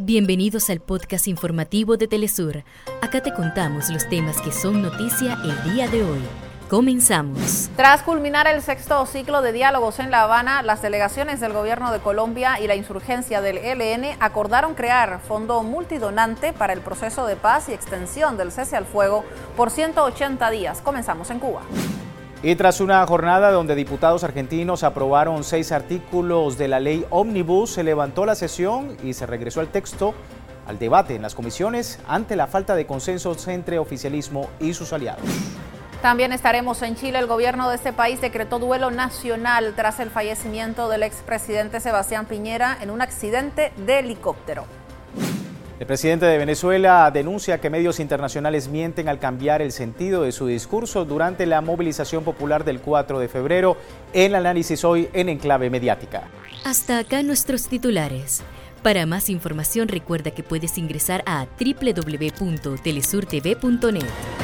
Bienvenidos al podcast informativo de Telesur. Acá te contamos los temas que son noticia el día de hoy. Comenzamos. Tras culminar el sexto ciclo de diálogos en La Habana, las delegaciones del gobierno de Colombia y la insurgencia del ELN acordaron crear fondo multidonante para el proceso de paz y extensión del cese al fuego por 180 días. Comenzamos en Cuba. Y tras una jornada donde diputados argentinos aprobaron seis artículos de la ley Omnibus, se levantó la sesión y se regresó al texto al debate en las comisiones ante la falta de consensos entre oficialismo y sus aliados. También estaremos en Chile. El gobierno de este país decretó duelo nacional tras el fallecimiento del expresidente Sebastián Piñera en un accidente de helicóptero. El presidente de Venezuela denuncia que medios internacionales mienten al cambiar el sentido de su discurso durante la movilización popular del 4 de febrero. El análisis hoy en Enclave Mediática. Hasta acá nuestros titulares. Para más información recuerda que puedes ingresar a www.telesurtv.net.